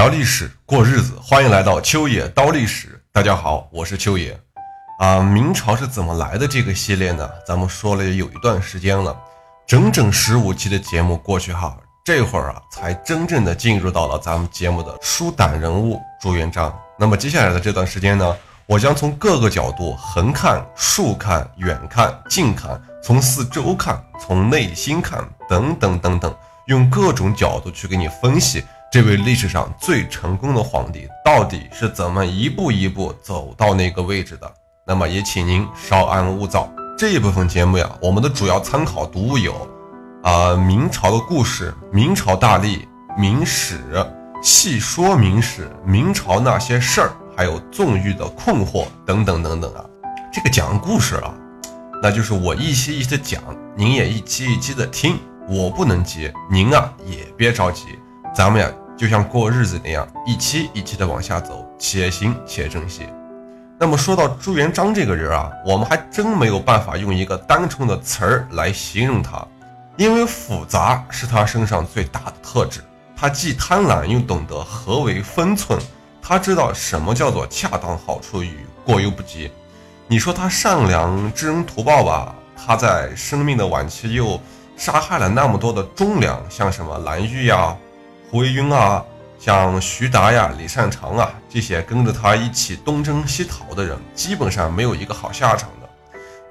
聊历史，过日子，欢迎来到秋野刀历史。大家好，我是秋野。啊，明朝是怎么来的？这个系列呢，咱们说了有一段时间了，整整十五期的节目过去哈，这会儿啊，才真正的进入到了咱们节目的书胆人物朱元璋。那么接下来的这段时间呢，我将从各个角度横看、竖看、远看、近看，从四周看，从内心看，等等等等，用各种角度去给你分析这位历史上最成功的皇帝到底是怎么一步一步走到那个位置的。那么也请您稍安勿躁。这一部分节目呀，我们的主要参考读物有，啊，明朝的故事、明朝大历、明史、细说明史、明朝那些事儿，还有纵欲的困惑等等等等啊。这个讲故事啊，那就是我一期一期的讲，您也一期一期的听。我不能急，您啊也别着急，咱们呀就像过日子那样，一期一期的往下走，且行且珍惜。那么说到朱元璋这个人啊，我们还真没有办法用一个单纯的词儿来形容他，因为复杂是他身上最大的特质。他既贪婪又懂得何为分寸，他知道什么叫做恰当好处与过犹不及。你说他善良知恩图报吧，他在生命的晚期又杀害了那么多的忠良，像什么蓝玉呀、胡惟庸啊。像徐达呀、李善长啊这些跟着他一起东征西讨的人，基本上没有一个好下场的。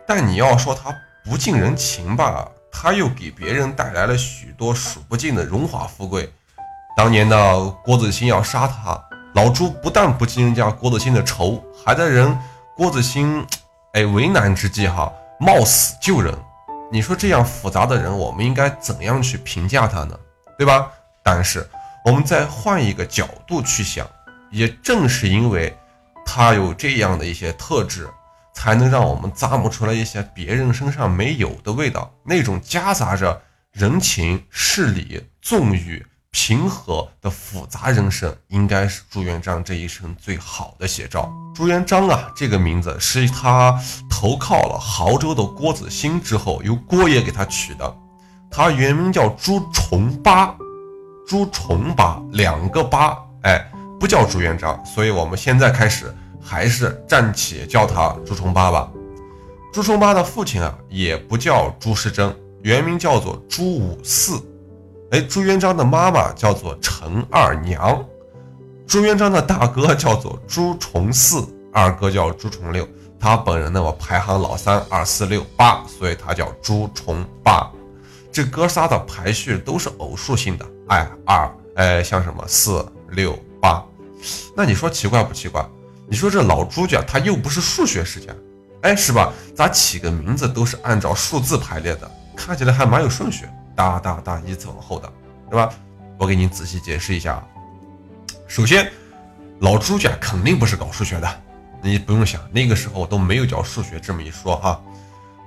但你要说他不近人情吧，他又给别人带来了许多数不尽的荣华富贵。当年的郭子兴要杀他，老朱不但不记人家郭子兴的仇，还在人郭子兴哎为难之际哈冒死救人。你说这样复杂的人，我们应该怎样去评价他呢？对吧？但是。我们再换一个角度去想，也正是因为他有这样的一些特质，才能让我们咂摸出来一些别人身上没有的味道。那种夹杂着人情事理、纵欲、平和的复杂人生，应该是朱元璋这一生最好的写照。朱元璋啊，这个名字是他投靠了亳州的郭子兴之后，由郭爷给他取的。他原名叫朱重八。朱重八两个八，哎，不叫朱元璋，所以我们现在开始还是暂且叫他朱重八吧。朱重八的父亲啊，也不叫朱时珍，原名叫做朱五四。哎，朱元璋的妈妈叫做陈二娘。朱元璋的大哥叫做朱重四，二哥叫朱重六，他本人呢，我排行老三，二四六八，所以他叫朱重八。这哥仨的排序都是偶数性的。哎，二哎，像什么四六八，那你说奇怪不奇怪？你说这老朱家他又不是数学世家，哎，是吧？咋起个名字都是按照数字排列的，看起来还蛮有顺序，哒哒哒，依次往后的，对吧？我给你仔细解释一下。首先，老朱家肯定不是搞数学的，你不用想，那个时候都没有叫数学这么一说哈。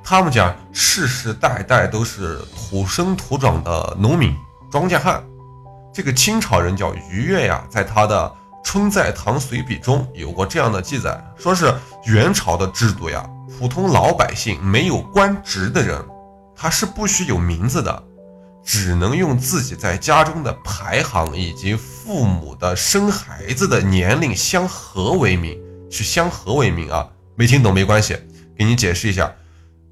他们家世世代代都是土生土长的农民、庄稼汉。这个清朝人叫于越呀，在他的《春在堂随笔》中有过这样的记载，说是元朝的制度呀，普通老百姓没有官职的人，他是不许有名字的，只能用自己在家中的排行以及父母的生孩子的年龄相合为名，去相合为名啊，没听懂没关系，给你解释一下。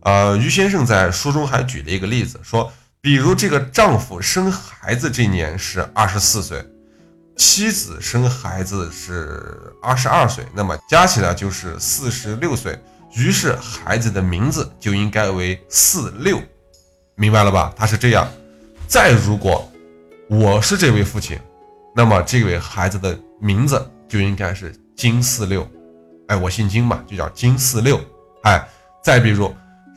呃，于先生在书中还举了一个例子，说。比如这个丈夫生孩子这年是二十四岁，妻子生孩子是二十二岁，那么加起来就是四十六岁。于是孩子的名字就应该为四六，明白了吧？他是这样。再如果我是这位父亲，那么这位孩子的名字就应该是金四六。哎，我姓金嘛，就叫金四六。哎，再比如。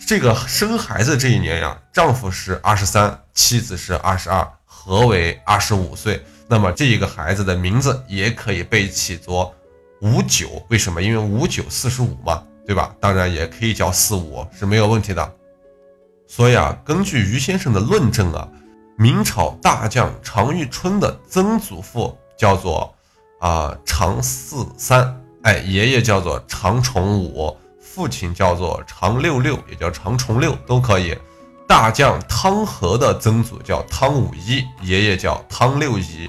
这个生孩子这一年呀，丈夫是二十三，妻子是二十二，合为二十五岁。那么这一个孩子的名字也可以被起作五九，为什么？因为五九四十五嘛，对吧？当然也可以叫四五是没有问题的。所以啊，根据于先生的论证啊，明朝大将常遇春的曾祖父叫做啊常四三，哎，爷爷叫做常崇五。父亲叫做常六六，也叫常重六，都可以。大将汤和的曾祖叫汤武一，爷爷叫汤六一。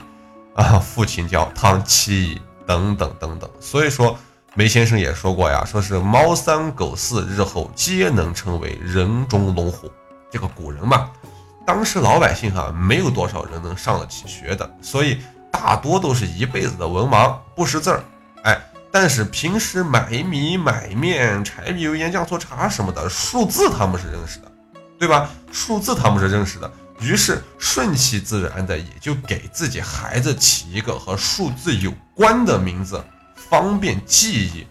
啊，父亲叫汤七一等等等等。所以说，梅先生也说过呀，说是猫三狗四，日后皆能成为人中龙虎。这个古人嘛，当时老百姓哈，没有多少人能上得起学的，所以大多都是一辈子的文盲，不识字儿。哎，但是平时买米买面、柴米油盐酱醋茶什么的，数字他们是认识的，对吧？数字他们是认识的。于是顺其自然的也就给自己孩子起一个和数字有关的名字，方便记忆。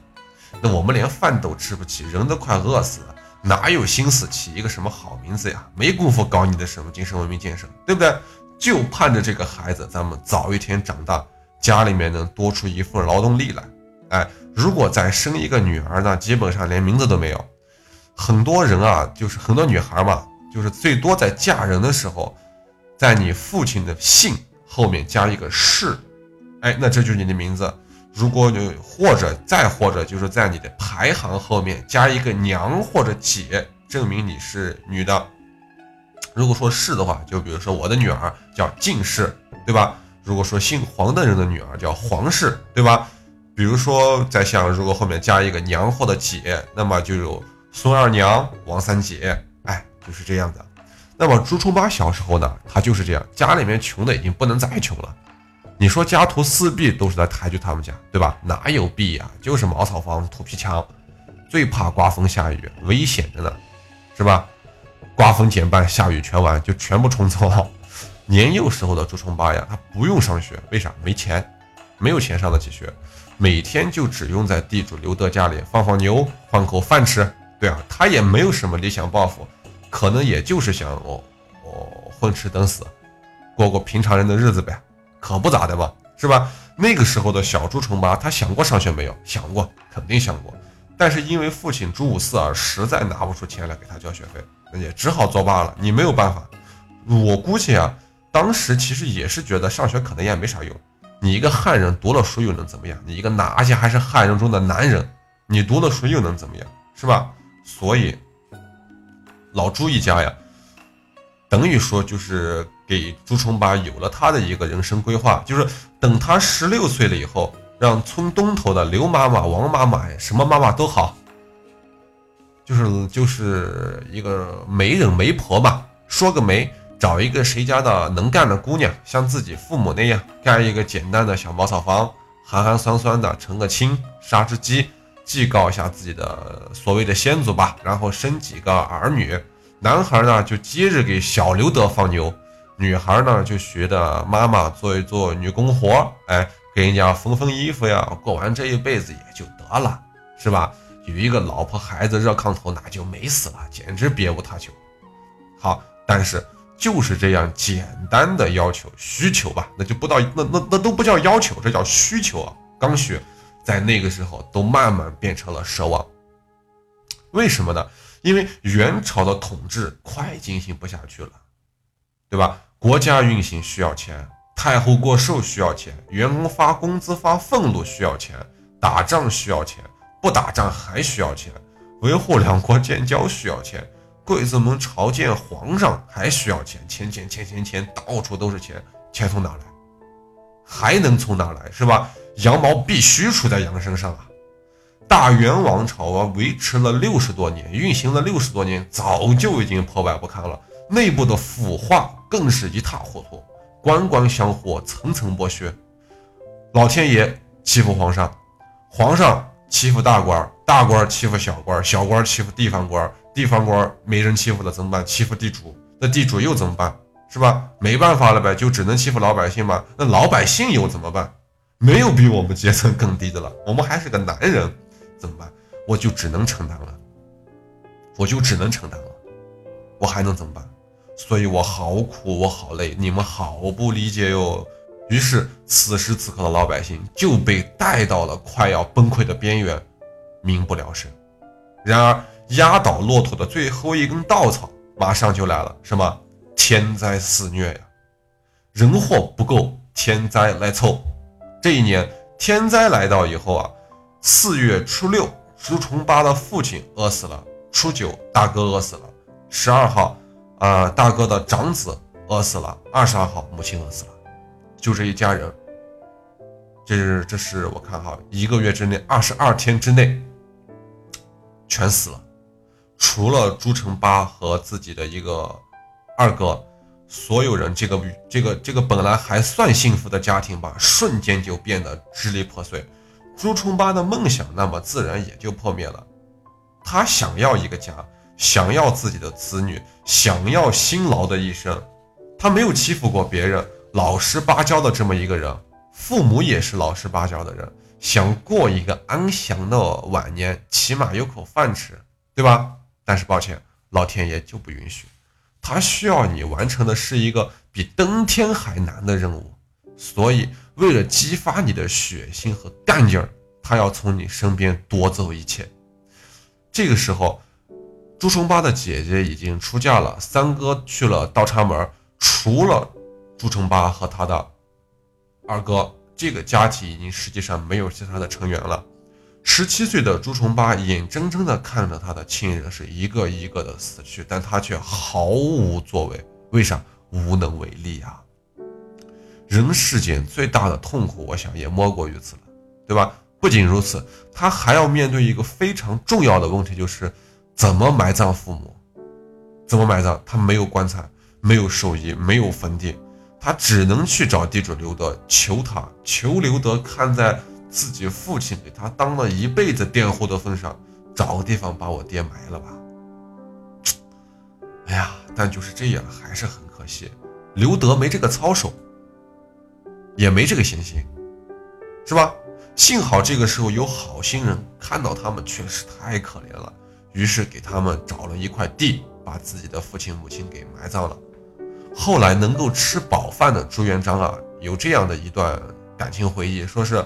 那我们连饭都吃不起，人都快饿死了，哪有心思起一个什么好名字呀？没工夫搞你的什么精神文明建设，对不对？就盼着这个孩子咱们早一天长大，家里面能多出一份劳动力来。哎，如果再生一个女儿呢，基本上连名字都没有。很多人啊，就是很多女孩嘛。就是最多在嫁人的时候，在你父亲的姓后面加一个氏，哎，那这就是你的名字。如果你或者再或者就是在你的排行后面加一个娘或者姐，证明你是女的。如果说是的话，就比如说我的女儿叫靳氏，对吧？如果说姓黄的人的女儿叫黄氏，对吧？比如说再像如果后面加一个娘或者姐，那么就有孙二娘、王三姐。哎就是这样的，那么朱重八小时候呢，他就是这样，家里面穷的已经不能再穷了。你说家徒四壁都是在抬举他们家，对吧？哪有壁呀？就是茅草房、土坯墙，最怕刮风下雨，危险着呢，是吧？刮风减半，下雨全完，就全部冲走了。年幼时候的朱重八呀，他不用上学，为啥？没钱，没有钱上得起学，每天就只用在地主刘德家里放放牛，换口饭吃。对啊，他也没有什么理想抱负。可能也就是想哦哦混吃等死，过过平常人的日子呗，可不咋的嘛，是吧？那个时候的小朱重八，他想过上学没有？想过，肯定想过。但是因为父亲朱五四啊，实在拿不出钱来给他交学费，那也只好作罢了。你没有办法。我估计啊，当时其实也是觉得上学可能也没啥用。你一个汉人读了书又能怎么样？你一个男而且还是汉人中的男人，你读了书又能怎么样？是吧？所以。老朱一家呀，等于说就是给朱重八有了他的一个人生规划，就是等他十六岁了以后，让村东头的刘妈妈、王妈妈，什么妈妈都好，就是就是一个媒人媒婆嘛，说个媒，找一个谁家的能干的姑娘，像自己父母那样，盖一个简单的小茅草房，寒寒酸酸的成个亲，杀只鸡。祭告一下自己的所谓的先祖吧，然后生几个儿女。男孩呢就接着给小刘德放牛，女孩呢就学的妈妈做一做女工活，哎，给人家缝缝衣服呀。过完这一辈子也就得了，是吧？有一个老婆孩子热炕头，那就美死了，简直别无他求。好，但是就是这样简单的要求需求吧，那就不到那那那都不叫要求，这叫需求啊，刚需。在那个时候，都慢慢变成了奢望。为什么呢？因为元朝的统治快进行不下去了，对吧？国家运行需要钱，太后过寿需要钱，员工发工资发俸禄需要钱，打仗需要钱，不打仗还需要钱，维护两国建交需要钱，贵族们朝见皇上还需要钱，钱钱钱钱钱，到处都是钱，钱从哪来？还能从哪来？是吧？羊毛必须出在羊身上啊！大元王朝啊，维持了六十多年，运行了六十多年，早就已经破败不堪了，内部的腐化更是一塌糊涂，官官相护，层层剥削。老天爷欺负皇上，皇上欺负大官，大官欺负小官，小官欺负地方官，地方官没人欺负了怎么办？欺负地主，那地主又怎么办？是吧？没办法了呗，就只能欺负老百姓嘛。那老百姓又怎么办？没有比我们阶层更低的了，我们还是个男人，怎么办？我就只能承担了，我就只能承担了，我还能怎么办？所以我好苦，我好累，你们好不理解哟。于是此时此刻的老百姓就被带到了快要崩溃的边缘，民不聊生。然而压倒骆驼的最后一根稻草马上就来了，什么？天灾肆虐呀，人祸不够，天灾来凑。这一年天灾来到以后啊，四月初六，朱重八的父亲饿死了；初九，大哥饿死了；十二号，啊，大哥的长子饿死了；二十二号，母亲饿死了。就这一家人这是这是我看哈，一个月之内，二十二天之内全死了，除了朱成八和自己的一个二哥，所有人这个这个这个本来还算幸福的家庭吧，瞬间就变得支离破碎。朱重八的梦想，那么自然也就破灭了。他想要一个家，想要自己的子女，想要辛劳的一生。他没有欺负过别人，老实巴交的这么一个人，父母也是老实巴交的人，想过一个安详的晚年，起码有口饭吃，对吧？但是抱歉，老天爷就不允许。他需要你完成的是一个比登天还难的任务，所以。为了激发你的血性和干劲儿，他要从你身边夺走一切。这个时候，朱重八的姐姐已经出嫁了，三哥去了倒插门。除了朱重八和他的二哥，这个家庭已经实际上没有其他的成员了。十七岁的朱重八眼睁睁地看着他的亲人是一个一个的死去，但他却毫无作为。为啥？无能为力啊！人世间最大的痛苦，我想也莫过于此了，对吧？不仅如此，他还要面对一个非常重要的问题，就是怎么埋葬父母？怎么埋葬？他没有棺材，没有寿衣，没有坟地，他只能去找地主刘德求他，求刘德看在自己父亲给他当了一辈子佃户的份上，找个地方把我爹埋了吧。哎呀，但就是这样，还是很可惜，刘德没这个操守。也没这个闲心，是吧？幸好这个时候有好心人看到他们确实太可怜了，于是给他们找了一块地，把自己的父亲母亲给埋葬了。后来能够吃饱饭的朱元璋啊，有这样的一段感情回忆，说是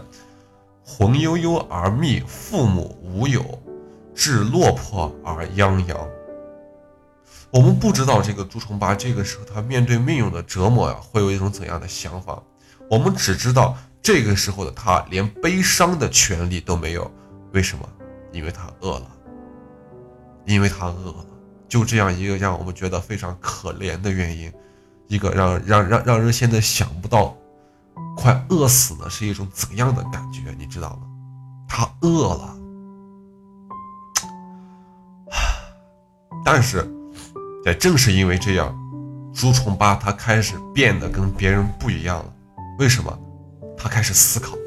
魂悠悠而觅父母无有，至落魄而泱泱。我们不知道这个朱重八这个时候他面对命运的折磨呀，会有一种怎样的想法。我们只知道这个时候的他连悲伤的权利都没有，为什么？因为他饿了，因为他饿了，就这样一个让我们觉得非常可怜的原因，一个让让让让人现在想不到，快饿死了是一种怎样的感觉，你知道吗？他饿了，但是，也正是因为这样，朱重八他开始变得跟别人不一样了。为什么？他开始思考，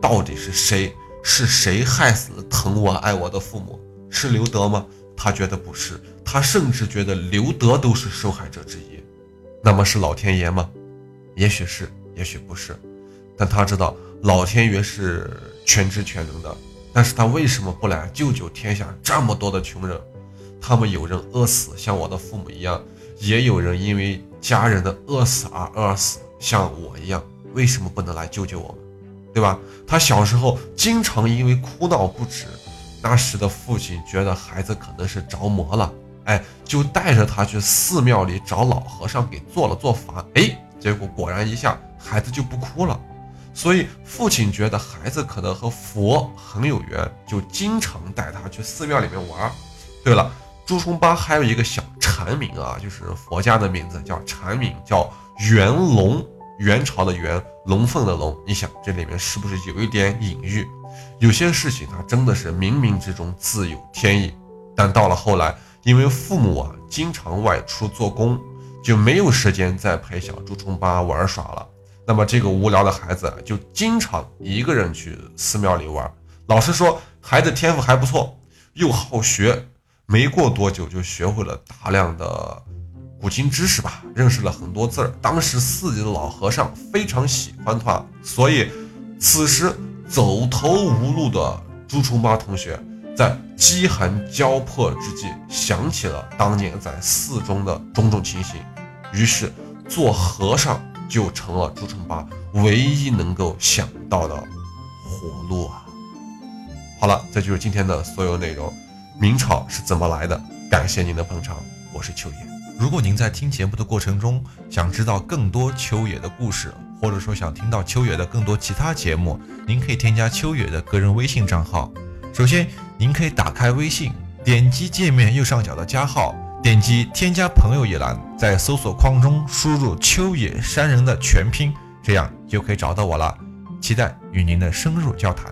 到底是谁？是谁害死了疼我爱我的父母？是刘德吗？他觉得不是，他甚至觉得刘德都是受害者之一。那么是老天爷吗？也许是，也许不是。但他知道老天爷是全知全能的。但是他为什么不来救救天下这么多的穷人？他们有人饿死，像我的父母一样；也有人因为家人的饿死而饿死。像我一样，为什么不能来救救我们，对吧？他小时候经常因为哭闹不止，那时的父亲觉得孩子可能是着魔了，哎，就带着他去寺庙里找老和尚给做了做法，哎，结果果然一下孩子就不哭了。所以父亲觉得孩子可能和佛很有缘，就经常带他去寺庙里面玩。对了，朱重八还有一个小禅名啊，就是佛家的名字叫禅名，叫。元龙，元朝的元，龙凤的龙。你想这里面是不是有一点隐喻？有些事情它真的是冥冥之中自有天意。但到了后来，因为父母啊经常外出做工，就没有时间再陪小朱重八玩耍了。那么这个无聊的孩子就经常一个人去寺庙里玩。老实说，孩子天赋还不错，又好学，没过多久就学会了大量的。古今知识吧，认识了很多字儿。当时寺里的老和尚非常喜欢他，所以此时走投无路的朱重八同学，在饥寒交迫之际，想起了当年在寺中的种种情形，于是做和尚就成了朱重八唯一能够想到的活路啊！好了，这就是今天的所有内容。明朝是怎么来的？感谢您的捧场，我是秋野。如果您在听节目的过程中想知道更多秋野的故事，或者说想听到秋野的更多其他节目，您可以添加秋野的个人微信账号。首先，您可以打开微信，点击界面右上角的加号，点击添加朋友一栏，在搜索框中输入“秋野山人”的全拼，这样就可以找到我了。期待与您的深入交谈。